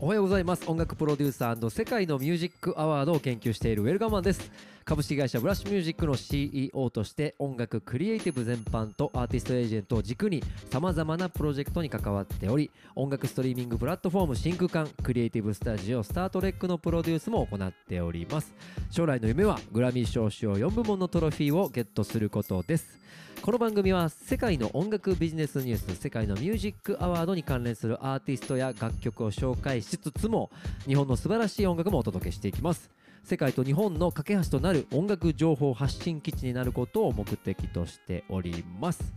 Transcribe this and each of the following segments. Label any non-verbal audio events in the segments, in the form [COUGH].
おはようございます。音楽プロデューサー世界のミュージックアワードを研究しているウェルガマンです。株式会社ブラッシュミュージックの CEO として音楽クリエイティブ全般とアーティストエージェントを軸にさまざまなプロジェクトに関わっており音楽ストリーミングプラットフォーム真空管クリエイティブスタジオスタートレックのプロデュースも行っております。将来の夢はグラミー賞主要4部門のトロフィーをゲットすることです。この番組は世界の音楽ビジネスニュース世界のミュージックアワードに関連するアーティストや楽曲を紹介しつつも日本の素晴らしい音楽もお届けしていきます。世界と日本の架け橋となる音楽情報発信基地になることを目的としております。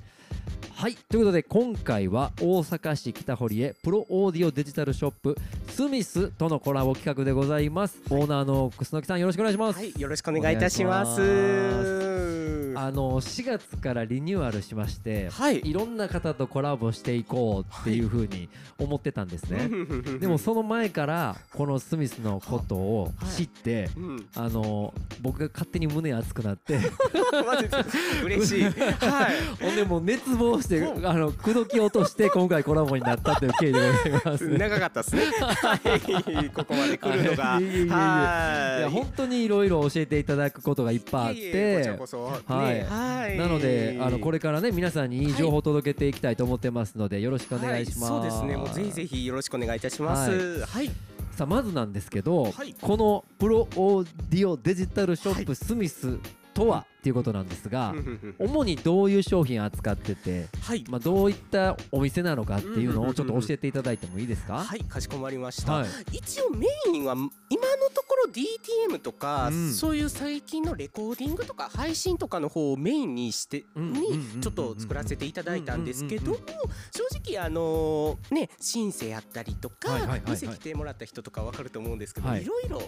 はい。ということで今回は大阪市北堀江プロオーディオデジタルショップスミスとのコラボ企画でございます、はい、オーナーの楠木さんよろしくお願いします。はい。よろしくお願いいたします。あの4月からリニューアルしまして、はい、いろんな方とコラボしていこうっていうふうに思ってたんですね、はい、でもその前からこのスミスのことを知って、はいあの僕が勝手に胸熱くなって。[LAUGHS] 嬉しい、はい、[LAUGHS] ほんでもう熱望してあの口説き落として今回コラボになったという経緯でございます、長かったですね。はい。[LAUGHS] ここまで来るのが。はい。いや本当にいろいろ教えていただくことがいっぱいあって。こちらこそ、はい。はい、なのであのこれからね皆さんにい。い情報を届けていきたいと思ってますので、よろしくお願いします、はい、そうですね。もうぜひぜひよろしくお願いいたします。はい、さあまずなんですけど、このプロオーディオデジタルショップスミスとはっていうことなんですが主にどういう商品扱ってて、はい、まあ、どういったお店なのかっていうのをちょっと教えていただいてもいいですか？はい。かしこまりました、はい、一応メインは今のところ DTM とか、うん、そういう最近のレコーディングとか配信とかの方をメインにしてにちょっと作らせていただいたんですけども正直あのねシンセやったりとか、店来てもらった人とかわかると思うんですけど、はい、いろいろ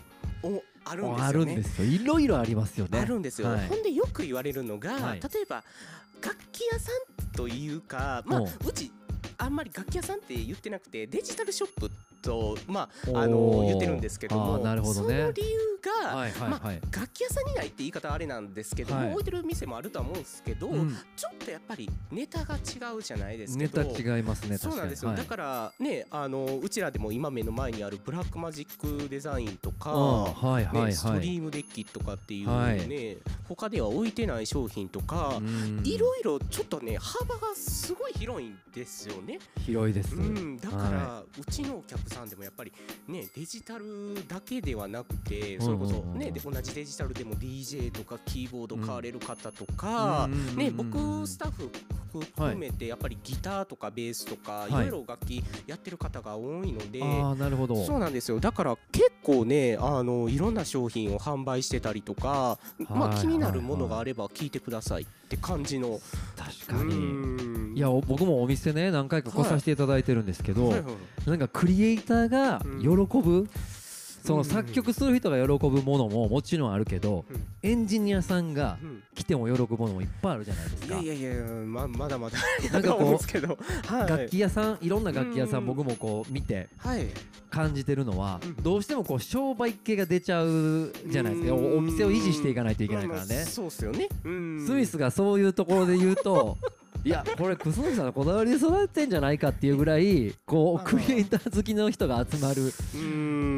あるんですよね。あるんですよ。いろいろありますよね。あるんですよ。ほんでよく言われるのが、はい、例えば楽器屋さんというかまあうちあんまり楽器屋さんって言ってなくてデジタルショップとまああの言ってるんですけどもなるほど、ね、その理由が、はいはいはい、まあ、楽器屋さんにないって言い方あれなんですけども、はい、置いてる店もあるとは思うんですけど、うん、ちょっとやっぱりネタが違うじゃないですけどネタ違いますねそうなんですよ、はい、だからねあのうちらでも今目の前にあるブラックマジックデザインとか、はいはいはい、ストリームデッキとかっていうね、はい、他では置いてない商品とかいろいろちょっとね幅がすごい広いんですよね。広いです、うん、だから、はい、うちのお客さんでもやっぱりねデジタルだけではなくてそれこそね、同じデジタルでも DJ とかキーボード買われる方とか、ね僕スタッフ含めてやっぱりギターとかベースとかい。ろいろ楽器やってる方が多いので、そうなんですよ。だから結構ねあのいろんな商品を販売してたりとか、まあ、気になるものがあれば聞いてくださいって感じの。確かにいや僕もお店ね何回か来させていただいてるんですけど、はい。はいはい、なんかクリエイターが喜ぶ、うん。その作曲する人が喜ぶものももちろんあるけど、エンジニアさんが来ても喜ぶものもいっぱいあるじゃないですか。いやいやいやままだまだ。なんかこう、楽器屋さんいろんな楽器屋さん僕もこう見て感じてるのは、どうしてもこう商売系が出ちゃうじゃないですか。お店を維持していかないといけないからね。そうですよね。スミスがそういうところで言うと。[LAUGHS] いやこれ楠木さんのこだわりで育ててんじゃないかっていうぐらいこうクリエイター好きの人が集まる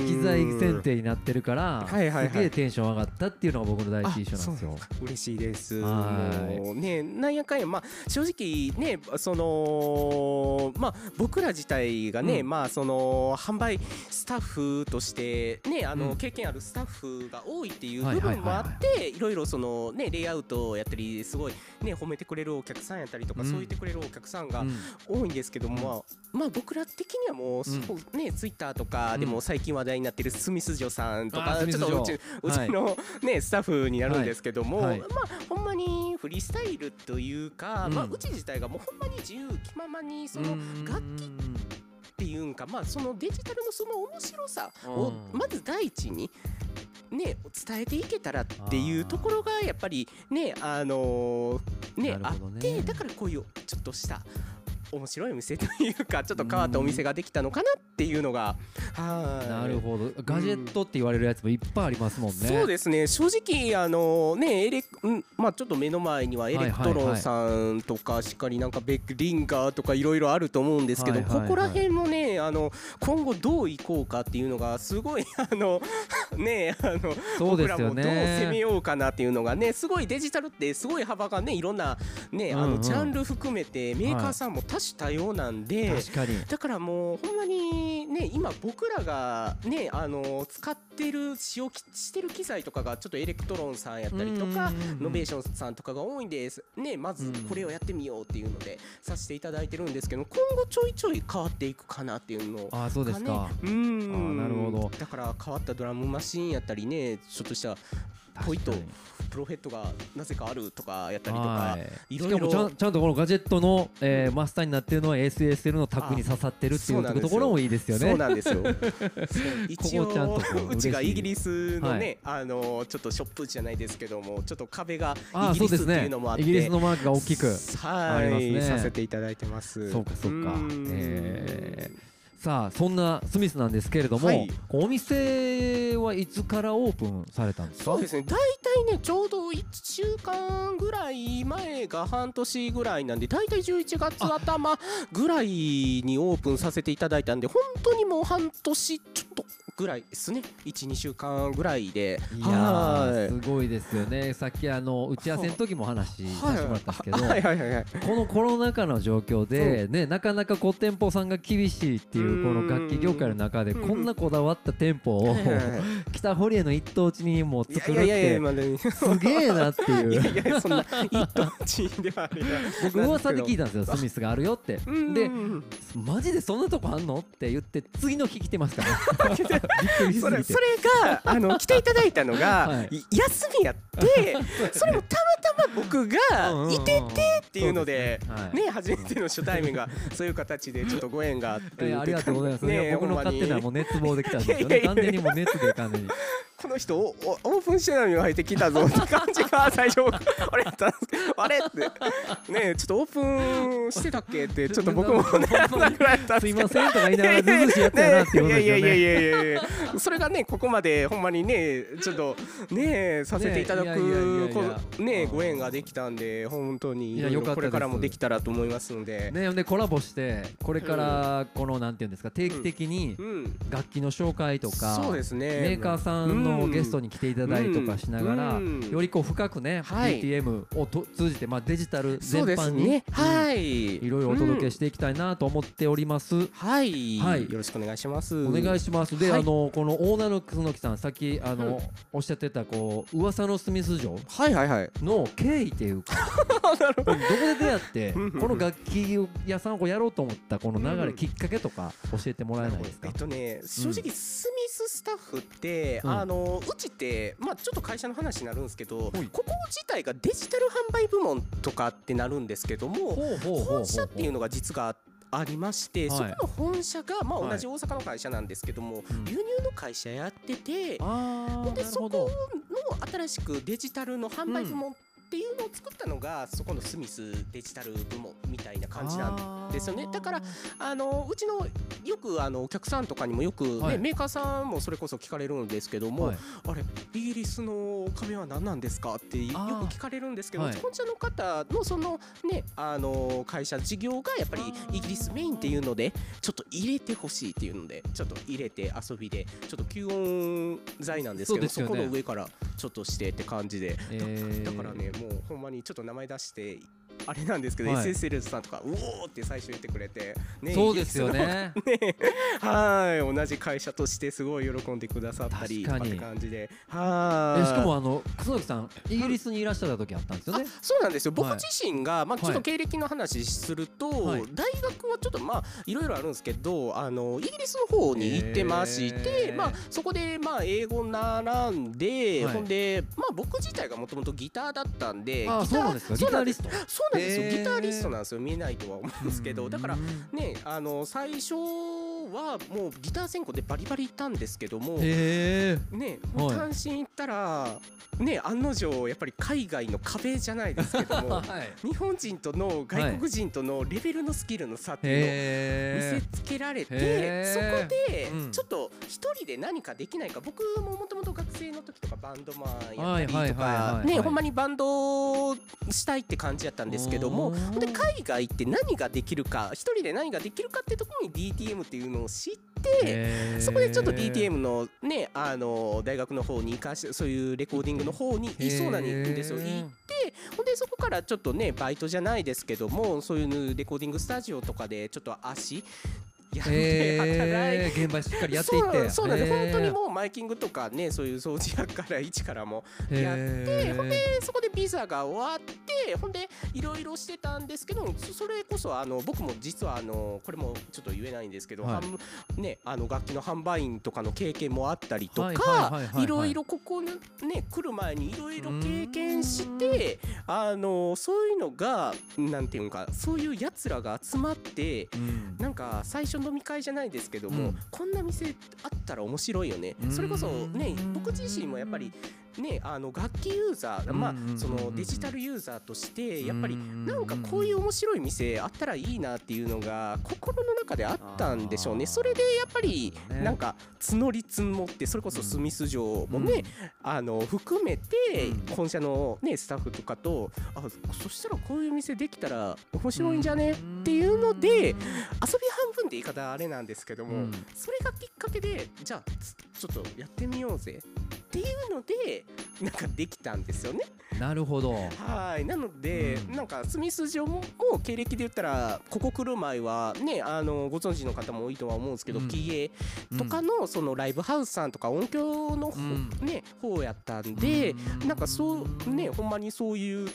機材選定になってるから、すげえテンション上がったっていうのが僕の第一印象なんですよ。嬉しいです。もうねなんやかんやまあ正直ねそのまあ僕ら自体がね、うん、まあその販売スタッフとしてねあの、うん、経験あるスタッフが多いっていう部分もあっていろいろそのねレイアウトをやったりすごいね褒めてくれるお客さんやったりとか、そう言ってくれるお客さんが多いんですけども、まあ、まあ僕ら的にはもう、そうねツイッターとかでも最近話題になってるスミスジョさんとか、ちょっとうちうちのねスタッフになるんですけども、まあほんまにフリースタイルというか、まあうち自体がもうほんまに自由気ままにその楽器っていうんかまあそのデジタルのその面白さをまず第一にね伝えていけたらっていうところがやっぱりねあのー、ね、ね、あってだからこういうちょっとした面白いお店というかちょっと変わったお店ができたのかなっていうのがはい。なるほど。ガジェットって言われるやつもいっぱいありますもんね、そうですね。正直あのねエレんまあちょっと目の前には Elektronさんとかしっかりなんか Behringer とかいろいろあると思うんですけど、ここら辺もねあの今後どういこうかっていうのがすごい [LAUGHS] あのねあの僕らもどう攻めねようかなっていうのがねすごいデジタルってすごい幅がねいろんなねあうんうん。のジャンル含めてメーカーさんも多種多様なんで、だからもうほんまにね今僕らがねあの使ってる使用きしてる機材とかがちょっと Elektronさんやったりとか Novationさんとかが多いんです。ねまずうん。これをやってみようっていうのでさせていただいてるんですけど今後ちょいちょい変わっていくかなっていうのをあそうですか。ね、うん。あなるほど。だから変わったドラムマシンやったりねちょっとしたポイと確かにプロフェットがなぜかあるとかやったりとかはい。いろいろ。しかもちゃんとこのガジェットの、えーマスターになってるのは SSL のタグに刺さってるっていうところもいいですよね。そうなんですよ。[LAUGHS] 一応ここちゃんとこううちがイギリスのはね、あのちょっとショップじゃないですけども、ちょっと壁があイギリスっていうのもあって、イギリスのマークが大きくはい、ありますね。させていただいてます。そうかそうか。ん。えさあそんなスミスなんですけれども、はいお店はいつからオープンされたんですか？そうですね。大体ねちょうど1週間ぐらい前が半年ぐらいなんで、大体11月頭ぐらいにオープンさせていただいたんで、本当にもう半年ちょっとぐらいですね。1、2週間ぐらいで。いやーすごいですよねさっきあの打ち合わせの時も話させてもらったんですけど、はいはいはいはい。このコロナ禍の状況で、ね、なかなかこう店舗さんが厳しいっていうこの楽器業界の中でうんこんなこだわった店舗を [LAUGHS] 下堀江の一等地にもう作るっやいやいやいや、てまだねすげえなっていういやういやそんな一等地ではあり僕噂で聞いたんですよスミスがあるよってでマジでそんなとこあんのって言って次の日来てますからびっくりしすぎてそれそれがあの来ていただいたのが、はい休みやってそれも多ま僕がいててっていうので。ね。初めての初対面がそういう形でちょっとご縁があってえーありがとうございます、ね僕の勝手なもう熱望できたんですよね。完全にもう熱で完全にこの人オープンしてないのに入ってきたぞって感じが最初あれあれってねちょっとオープンしてたっけってちょっと僕もねすいませんとか言いながらずうずうしいやつやなっていうことですよいやいやいねやいやいやそれがねここまでほんまにねちょっとねさせていただくねご縁ができたんで本当にいやよかったこれからもできたらと思いますので、ね、でコラボしてこれからこのなんていうんですか定期的にうん。楽器の紹介とかそうですね。メーカーさんのゲストに来ていただいたりとかしながらうん。よりこう深くねはい。DTM をと通じてまあデジタル全般にはい。いろいろお届けししていきたいなと思っております。はい、はい。よろしくお願いします。お願いします。で、はい。あのこのオーナーの楠木さん、さっきあの、うん。おっしゃってたこう噂のスミス城はいはいはい。の経緯っていうか、[LAUGHS] ど。こで出会ってこの楽器屋さんをやろうと思ったこの流れ、うんきっかけとか教えてもらえないですか？えっ。とね正直スミススタッフって、うん。あのうちってまあちょっと会社の話になるんですけど、はい。ここ自体がデジタル販売部門とかってなるんですけども本社っていうのが実がありまして、はい。そこの本社が、まあ、はい同じ大阪の会社なんですけども、うん。輸入の会社やってて、ああ、ほんで。そこの新しくデジタルの販売部門っていうのを作ったのが、そこのスミスデジタル部門みたいな感じなんですよね。だからあのうちのよくあのお客さんとかにもよく、ねはい。メーカーさんもそれこそ聞かれるんですけども、はい。あれイギリスの壁は何なんですかってよく聞かれるんですけど、はい。本社の方のそのねあの会社事業がやっぱりイギリスメインっていうのでちょっと入れてほしいっていうのでちょっと入れて遊びでちょっと吸音材なんですけどそ,、ね。この上からちょっとしてって感じで。えー。だからねもうほんまにちょっと名前出してあれなんですけど、はい。SSL さんとかうおーって最初言ってくれて、ねそうですよね。ね。はい。同じ会社としてすごい喜んでくださったりとかって感じで。はい。えしかもあの楠木さんイギリスにいらっしゃった時あったんですよね。あそうなんですよ。僕はい。自身が、まあ、ちょっはい。と経歴の話すると、はい。大学はちょっとまあいろいろあるんですけどあのイギリスの方に行ってまして、まあ、そこでまあ英語習んで、はい。ほんで、まあ、僕自体がもともとギターだったんでギターそうなんですか。ギタリスト？そそうなんですよ。ギタリストなんですよ。見えないとは思うんですけど。だからうんねあの最初はもうギター専攻でバリバリいったんですけどもへえ。ねはい。単身行ったらね案の定やっぱり海外の壁じゃないですけども [LAUGHS] はい。日本人との外国人とのレベルのスキルの差っていうのを見へせつけられてへそこでうん。ちょっと一人で何かできないか僕ももともと学生の時とかバンドマンやはいはいはいったりとかはいはい。ねほんまにバンドしたいって感じやったんですけどもで海外って何ができるか一人で何ができるかってところに DTM っていうのを知ってえそこでちょっと DTM のねあの大学の方に行かしてそういうレコーディングの方にいそうなんですよ。行ってほんでそこからちょっとねバイトじゃないですけどもそういうレコーディングスタジオとかでちょっと足やって働いて。えー、現場しっかりやっていって。そうなんです、へー。本当にもうマイキングとかねそういう掃除やから一からもやってへー。ほんでそこでビザが終わってほんでいろいろしてたんですけどそそれこそあの僕も実はあのこれもちょっと言えないんですけど、はい。販ね、あの楽器の販売員とかの経験もあったりとかいろいろここにね来る前にいろいろ経験してあのそういうのがなんていうのかそういうやつらが集まってうん。なんか最初飲み会じゃないですけども、うん。こんな店あったら面白いよね。うんそれこそね僕自身もやっぱりねあの楽器ユーザーまうんあそのデジタルユーザーとしてやっぱりうんなんかこういう面白い店あったらいいなっていうのが心の中であったんでしょうね。それでやっぱりね。なんか募り募ってそれこそスミス城もねあの含めてうん。本社のねスタッフとかとあそしたらこういう店できたら面白いんじゃね？っていうので遊び半分で言い方あれなんですけども、うん。それがきっかけでじゃあつちょっとやってみようぜっていうのでなんかできたんですよね。なるほど。はい。なので、うん。なんかスミス城ももう経歴で言ったらここ来る前はねあのご存知の方も多いとは思うんですけど、うん。PA とかのそのライブハウスさんとか音響の方,、うん。ね方やったんで、うん。なんかそうねほんまにそういう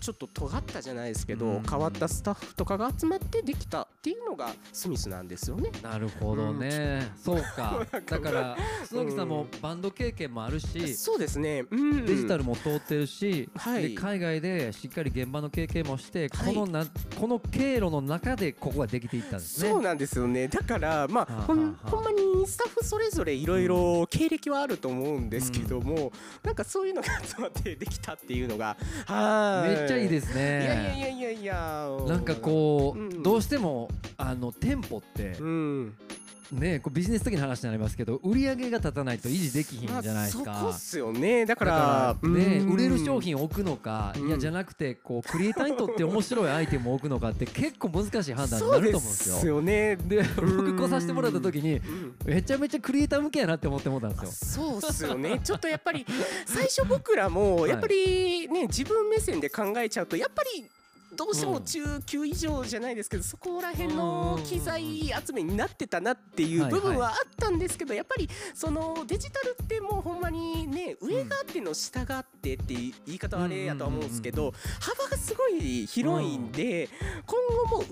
ちょっと尖ったじゃないですけど、うん。変わったスタッフとかが集まってできたっていうのがスミスなんですよね。なるほどね、そう [LAUGHS] か。だから須木さんもバンド経験もあるし、そうですね、うん、デジタルも通ってるし、はい。で海外でしっかり現場の経験もして、はい。このなこの経路の中でここができていったんですね。そうなんですよね。だからまあはあほんはあ。ほんまにスタッフそれぞれいろいろ経歴はあると思うんですけども、なんかそういうのが集まってできたっていうのがはい。めっちゃいいですね。いやいやいやいやいや。なんかこう、うんどうしてもあの店舗ってうんねこうビジネス的な話になりますけど売り上げが立たないと維持できひんじゃないですか。まあ、そこっすよね。だかだらからね、うん。売れる商品を置くのか、うん。いやじゃなくてこうクリエイターにとって面白いアイテムを置くのかって結構難しい判断になると思うんですよ。そうですよね。で僕来させてもらった時にうん。めちゃめちゃクリエイター向けやなって思って思ったんですよ。そうっすよね。[LAUGHS] ちょっとやっぱり最初僕らもやっぱりね自分目線で考えちゃうとやっぱりどうしても中級以上じゃないですけどそこら辺の機材集めになってたなっていう部分はあったんですけどやっぱりそのデジタルってもうほんまにね上があっての下があってって言い方はあれやとは思うんですけど幅がすごい広いんで今後も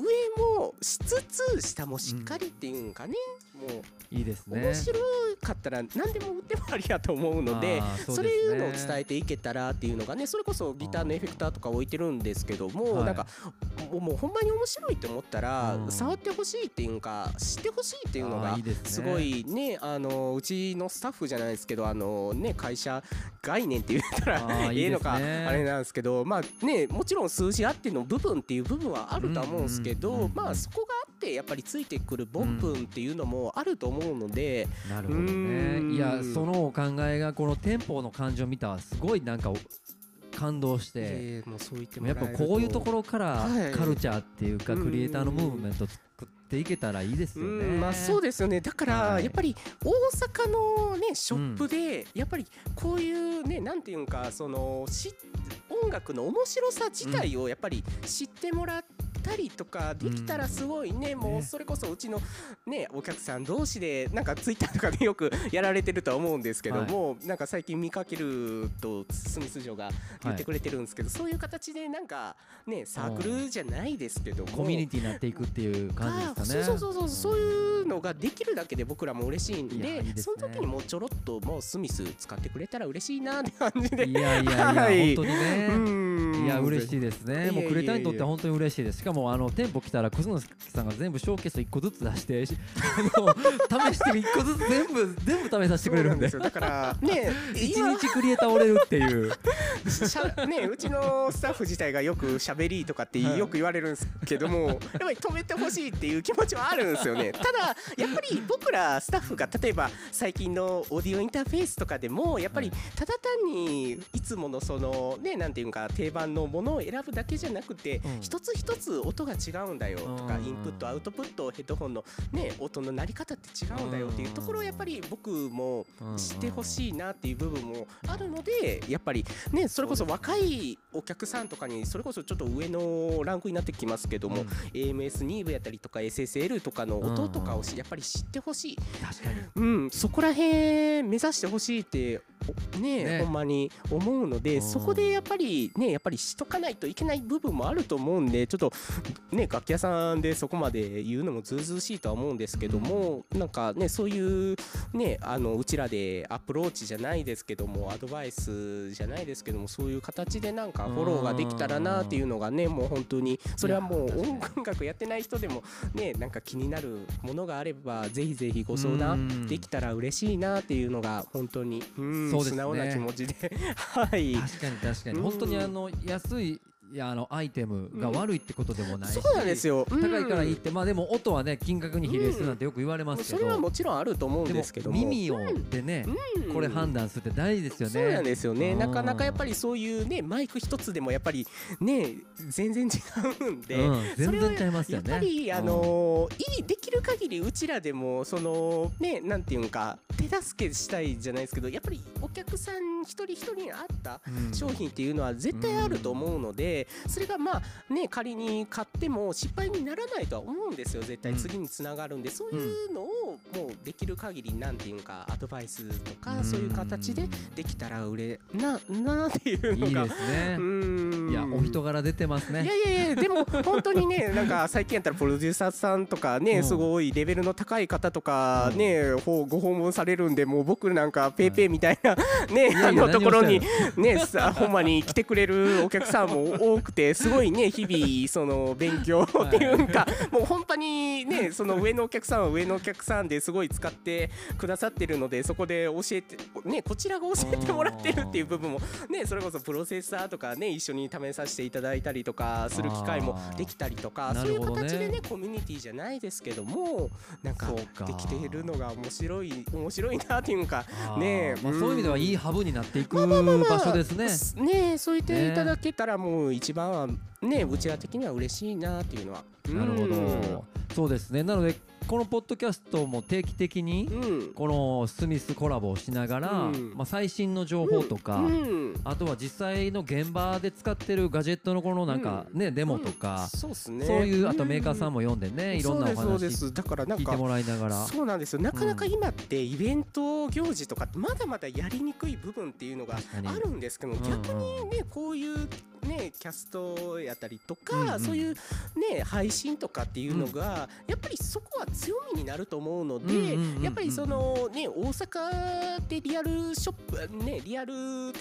上もしつつ下もしっかりっていうんかねもういいですね。面白かったら何でも売ってもありやと思うのであーそそういうのを伝えていけたらっていうのがねそれこそギターのエフェクターとか置いてるんですけども、はい。なんかもうほんまに面白いと思ったら、うん。触ってほしいっていうか知ってほしいっていうのがすごいねあのうちのスタッフじゃないですけどあのね会社概念って言ったらいいええのかあれなんですけどまあねもちろん数字あっての部分っていう部分はあるとは思うんですけど、まあそこがあってやっぱりついてくる本文っていうのもあると思うので、なるほどうね。んいやそのお考えがこの店舗の感情を見たらすごいなんかお感動して。えーもうそう言ってもやっぱこういうところからはいカルチャーっていうかうんクリエイターのムーブメント作っていけたらいいですよね。うんまあそうですよねだからはいやっぱり大阪のねショップでやっぱりこういうねなんていうんかそのし音楽の面白さ自体をやっぱり知ってもらったりとかできたらすごいね。もうね。それこそうちのねお客さん同士でなんかツイッターとかでよくやられてるとは思うんですけどもなんか最近見かけるとスミス城が言ってくれてるんですけどそういう形でなんかねサークルじゃないですけどもコミュニティになっていくっていう感じですかね。そうそうそうそうそういうのができるだけで僕らも嬉しいんでね。その時にもうちょろっともうスミス使ってくれたら嬉しいなって感じで。いやいやいや、[LAUGHS] はい。本当にね。うん。いや嬉しいですね。もうクレタにとっては本当に嬉しいです。しかもあの店舗来たら楠之さんが全部ショーケース1個ずつ出して、し [LAUGHS] あの試して1個ずつ全部全部試させてくれるんで。すよだからね一今日クリエイター折れるっていう。[LAUGHS] しゃねうちのスタッフ自体がよく喋りとかってはいよく言われるんですけども、[LAUGHS] やっぱり止めてほしいっていう気持ちはあるんですよねただやっぱり僕らスタッフが例えば最近のオーディオインターフェースとかでもやっぱりただ単にいつものそのねなんていうか定番のものを選ぶだけじゃなくて、うん。一つ一つ音が違うんだよとか、うん。インプットアウトプットヘッドホンのね音の鳴り方って違うんだよっていうところをやっぱり僕も知ってほしいなっていう部分もあるのでやっぱりねそれこそ若いお客さんとかにそれこそちょっと上のランクになってきますけども、うん。AMS2 部やったりとか SSL とかの音とかをしやっぱり知ってほしい、確かに。うん、そこら辺目指してほしいっておねね。ほんまに思うのでうん。そこでやっぱりねやっぱりしとかないといけない部分もあると思うんでちょっとね楽器屋さんでそこまで言うのもずうずうしいとは思うんですけどもなんかねそういうねあのうちらでアプローチじゃないですけどもアドバイスじゃないですけどもそういう形でなんかフォローができたらなっていうのがねもう本当にそれはもう音楽やってない人でもねなんか気になるものがあればぜひぜひご相談できたら嬉しいなっていうのが本当にうんそうですね。素直な気持ちで。[LAUGHS] はい。確かに確かに。うん。本当にあの安いいやあのアイテムが悪いってことでもないし。そうなんですよ。高いからいいっうん。て、まあでも音はね金額に比例するなんてよく言われますけど、それはもちろんあると思うんでですけど。も耳をでね、うんこれ判断するって大事ですよね。そうなんですよね。うん。なかなかやっぱりそういうねマイク一つでもやっぱりね全然違うんで、うん、全然ちゃいますやっよね。ぱりあのーいいできる限りうちらでもそのねなんていうんか手助けしたいじゃないですけどやっぱりお客さん一人一人に合ったうん。商品っていうのは絶対あると思うので、それがまあね仮に買っても失敗にならないとは思うんですよ。絶対うん。次につながるんで、そういうのをもうできる限りなんていうかアドバイスとか、うんそういう形でできたら売れななっていうのがいいですね。う。ーん。いやお人柄出てますね。いやいやいやでも本当にね [LAUGHS] なんか最近やったらプロデューサーさんとかね、うん。すごいレベルの高い方とかうん。ね、ほうご訪問されるんでもう僕なんかペイペイみたいな、ねあのところに何ねさほんまに来てくれるお客さんも多くてすごいね日々その勉強っていうか、もう本当にねその上のお客さんは上のお客さんですごい使ってくださってるのでそこで教えてねこちらが教えてもらってるっていう部分もねそれこそプロセッサーとかね一緒に試させていただいたりとかする機会もできたりとかそういう形でねコミュニティじゃないですけどもなんかできているのが面白い面白いなっていうかねえまあ、そういう意味ではいいハブになっていくまあまあまあまあ場所ですね。すねえそう言っていただけたらもう一番はねうちら的には嬉しいなっていうのは。なるほうんど。そうですね。なのでこのポッドキャストも定期的にうん。このスミスコラボをしながら、うん。まあ最新の情報とか。うん。あとは実際の現場で使ってるガジェットのこのなんかね、デモとか、そうっすね。そういうあとメーカーさんも読んでね、いろんなお話そうですだからなんか聞いてもらいながら。そうなんですよ。なかなか今ってイベント行事とかまだまだやりにくい部分っていうのがあるんですけどうんうん。逆にねこういうねキャストやったりとか、うんうん。そういうね配信とかっていうのが、やっぱりそこは強みになると思うので、うんうんうんうん。やっぱりそのね大阪でリアルショップねリアル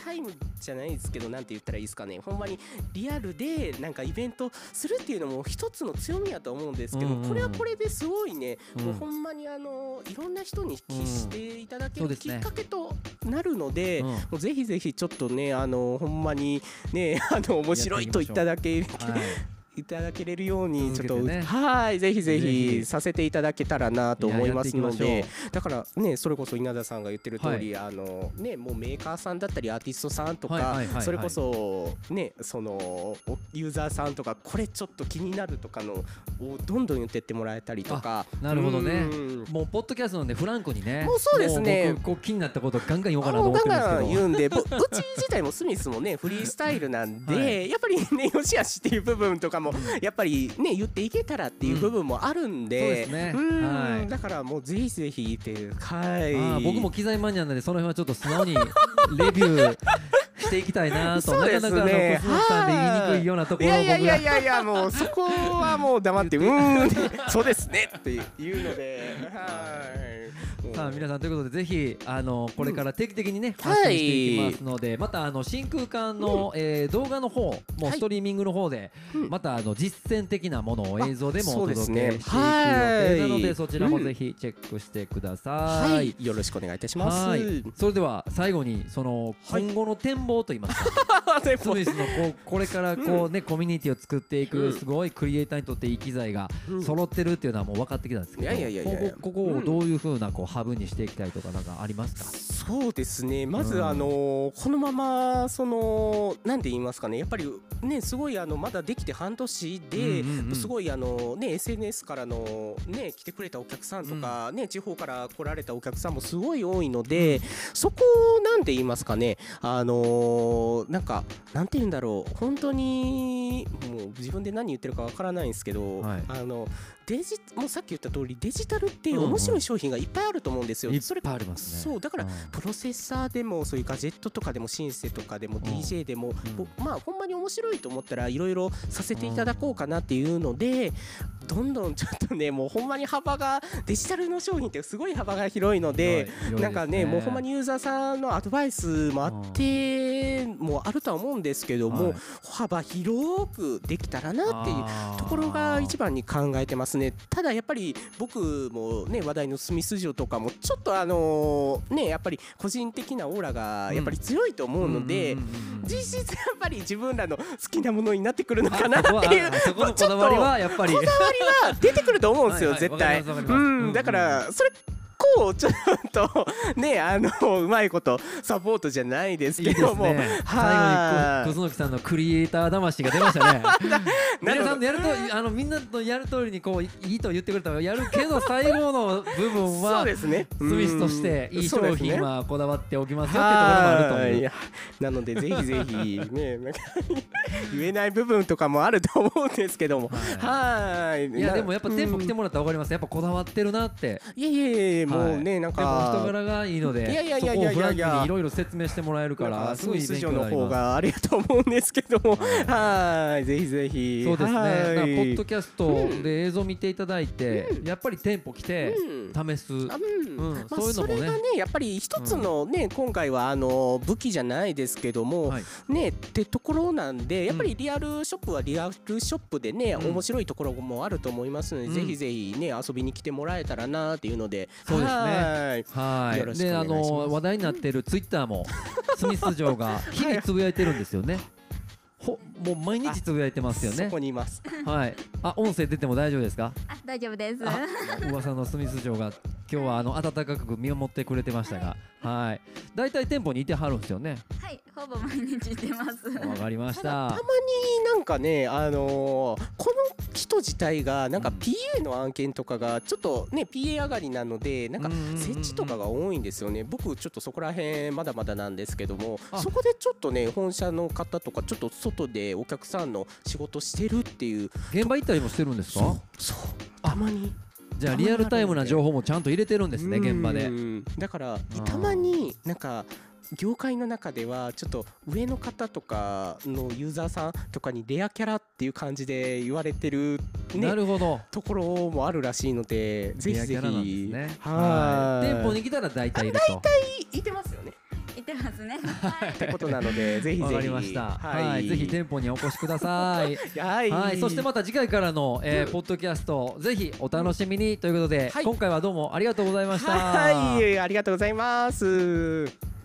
タイムじゃないですけどなんて言ったらいいですかね。ほんまにリアルでなんかイベントするっていうのも一つの強みやと思うんですけど、うんうんうん。これはこれですごいね、うん。もうほんまにあのいろんな人にうんしていただけるきっかけとなるので、うん。もうぜひぜひちょっとねあのほんまにねあの面白いと言っただけ。はい。いただけれるようにちょっと、ねはいぜひぜぜひ。ひさせていただけたらなと思いますのでだからねそれこそ稲田さんが言ってる通り、あのねもうメーカーさんだったりアーティストさんとか、はいはいはいはい。それこそねそのおユーザーさんとかこれちょっと気になるとかのをどんどん言ってってもらえたりとか。なるほどね。うん。もうポッドキャストなんでフランクにねもうそうですね。こう気になったことガンガン言おうかなと思ってるんガンガンですけど言うんでぼ [LAUGHS] うち自体もスミスもねフリースタイルなんで、はい。やっぱりねよしあしっていう部分とかもやっぱりね言っていけたらっていう部分もあるんで、そうですね。うん。はい。だからもうぜひぜひっていうはい僕も機材マニアなんでその辺はちょっと素直にレビューしていきたいなと、そうですねなかなかあのさんで言いにくいようなところを [LAUGHS] いやいやいやい僕がやもうそこはもう黙ってうーんそうですねっていうのではいさあ皆さんということでぜひあのこれから定期的にね、はい。発信していきますのでまたあの真空管の、えー動画の方もうはい。ストリーミングの方で、うん。またあの実践的なものを映像でもお届けしていく予定なので、はい。そちらもぜひチェックしてください。はい。よろしくお願いいたします。はい。それでは最後にそのはい。今後の展望といいますか、[LAUGHS] でも。スミスのこうこれからこうね、コミュニティを作っていく、うん。すごいクリエイターにとっていい機材がうん。揃ってるっていうのはもう分かってきたんですけどいやいやいやいやここここをどういうふうなこうハブにしていきたいとかなんかありますか、そうですね。まず、うんあのーこのままそのなんて言いますかね。やっぱりねすごいあのまだできて半年で、すごいあのね SNS からのね来てくれたお客さんとか、ね地方から来られたお客さんもすごい多いので、そこなんて言いますかね。あのーなんかなんて言うんだろう。本当にもう自分で何言ってるかわからないんですけど、はい。あのデジもうさっき言った通りデジタルってうんうん。面白い商品がいっぱいあると思うんですよ。いっそれぱいありますね。そうだからうん。プロセッサーでもそういうガジェットとかでもシンセとかでも DJ でも、ぼまあほんまに面白いと思ったらいろいろさせていただこうかなっていうので、どんどんちょっとねもうほんまに幅がデジタルの商品ってすごい幅が広いので。広いなんかねもうほんまにユーザーさんのアドバイスもあってもあるとは思うんですけども、はい。幅広くできたらなっていうところが一番に考えてますね。ただやっぱり僕もね話題のスミス城とかもちょっとあのねやっぱり個人的なオーラがやっぱり強いと思うので、んんうんうん実質やっぱり自分らの好きなものになってくるのかなっていうあそこはあそこだわりはやっぱり。こだわりは出てくると思うんですよ絶対。うんだからそれこうちょっとねあのうまいことサポートじゃないですけども。ね。はい。最後にく楠木さんのクリエイター魂が出ましたね。[LAUGHS] なるほど。皆さんのやると [LAUGHS] あのみんなのやる通りにこういいいと言ってくれたらやるけど最後の部分そうはですね。スミスとしていい商品はこだわっておきますよってところもあるという。はい。なのでぜひぜひね [LAUGHS] なんか言えない部分とかもあると思うんですけども。はい。い。やでもやっぱ店舗来てももらったら分かります。やっぱこだわってるなって。いやいやいやもうねなんでもお人か柄がいいのでいやいやいやいやいや。フランクにいろいろ説明してもらえるからすごい勉強になり城の方がありがとう思うんですけども。はい。はいぜひぜひ。そうですね。ポはい。ッドキャストで映像見ていただいてやっぱり店舗来てうん。試す。そういうのもね。それがねやっぱり一つのね、今回はあの武器じゃないですけども、はい。ねってところなんでやっぱりリアルショップはリアルショップでね、うん。面白いところもあると思いますので、うん。ぜひぜひね遊びに来てもらえたらなっていうので。そうではいはい。で、あの話題になっているツイッターも [LAUGHS] スミス城が日々つぶやいてるんですよね。ほ、もう毎日つぶやいてますよねそこ。にいますはい。あ、音声出ても大丈夫ですか？あ大丈夫です。あ噂のスミス城が今日はあの温かく見守ってくれてましたが、はい。だいたい店舗にいてはるんですよね。はい、ほぼ毎日してます。わかりましたた。まになんかねあのーこの人自体がなんかうん PA の案件とかがちょっとね PA 上がりなのでなんかうんうんうんうん設置とかが多いんですよね僕ちょっとそこら辺まだまだなんですけどもあそこでちょっとね本社の方とかちょっと外でお客さんの仕事してるっていう現場行ったりもしてるんですか？そうたまにじゃあリアルタイムな情報もちゃんと入れてるんですね現場でう。んだからーたまになんか業界の中ではちょっと上の方とかのユーザーさんとかにレアキャラっていう感じで言われてるねなるほど。ところもあるらしいのでぜひぜひ。はい店舗に来たら大体いると。いてますよね言ってますね。[LAUGHS] ってことなので [LAUGHS] ぜひぜひ。わかりました。ははい。い、ぜひ店舗にお越しください。[LAUGHS] はい、はい、そしてまた次回からの、えーポッドキャストぜひお楽しみにということで、はい。今回はどうもありがとうございました。はい。ありがとうございます